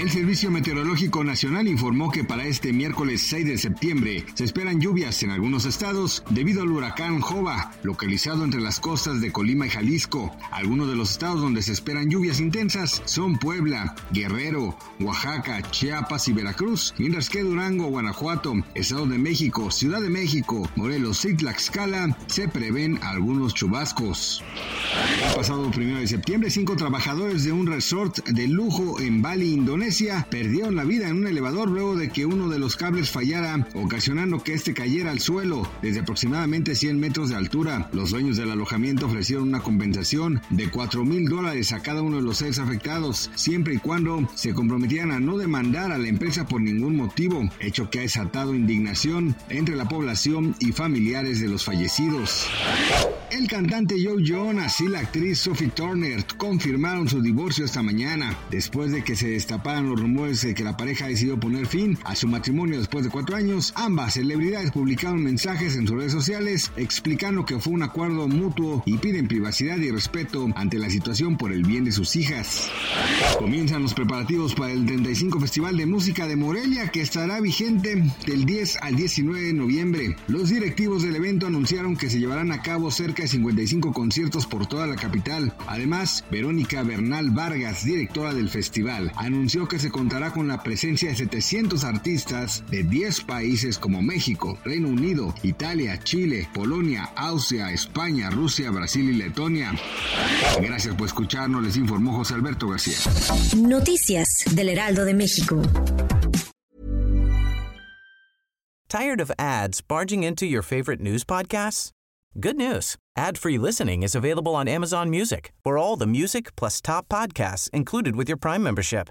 El Servicio Meteorológico Nacional informó que para este miércoles 6 de septiembre se esperan lluvias en algunos estados debido al huracán Jova, localizado entre las costas de Colima y Jalisco. Algunos de los estados donde se esperan lluvias intensas son Puebla, Guerrero, Oaxaca, Chiapas y Veracruz, mientras que Durango, Guanajuato, Estado de México, Ciudad de México, Morelos y Tlaxcala se prevén algunos chubascos. El pasado 1 de septiembre, cinco trabajadores de un resort de lujo en Bali, Indonesia, perdieron la vida en un elevador luego de que uno de los cables fallara, ocasionando que este cayera al suelo desde aproximadamente 100 metros de altura. Los dueños del alojamiento ofrecieron una compensación de 4 mil dólares a cada uno de los seres afectados, siempre y cuando se comprometieran a no demandar a la empresa por ningún motivo, hecho que ha desatado indignación entre la población y familiares de los fallecidos. El cantante Joe Jonas y la actriz Sophie Turner confirmaron su divorcio esta mañana, después de que se destaparan los rumores de que la pareja decidió poner fin a su matrimonio después de cuatro años. Ambas celebridades publicaron mensajes en sus redes sociales explicando que fue un acuerdo mutuo y piden privacidad y respeto ante la situación por el bien de sus hijas. Comienzan los preparativos para el 35 Festival de Música de Morelia que estará vigente del 10 al 19 de noviembre. Los directivos del evento anunciaron que se llevarán a cabo cerca de 55 conciertos por toda la capital. Además, Verónica Bernal Vargas, directora del festival, anunció que se contará con la presencia de 700 artistas de 10 países como México, Reino Unido, Italia, Chile, Polonia, Austria, España, Rusia, Brasil y Letonia. Gracias por escucharnos, les informó José Alberto García. Noticias del Heraldo de México. Tired of ads barging into your favorite news podcasts? Good news. Ad-free listening is available on Amazon Music for all the music plus top podcasts included with your Prime membership.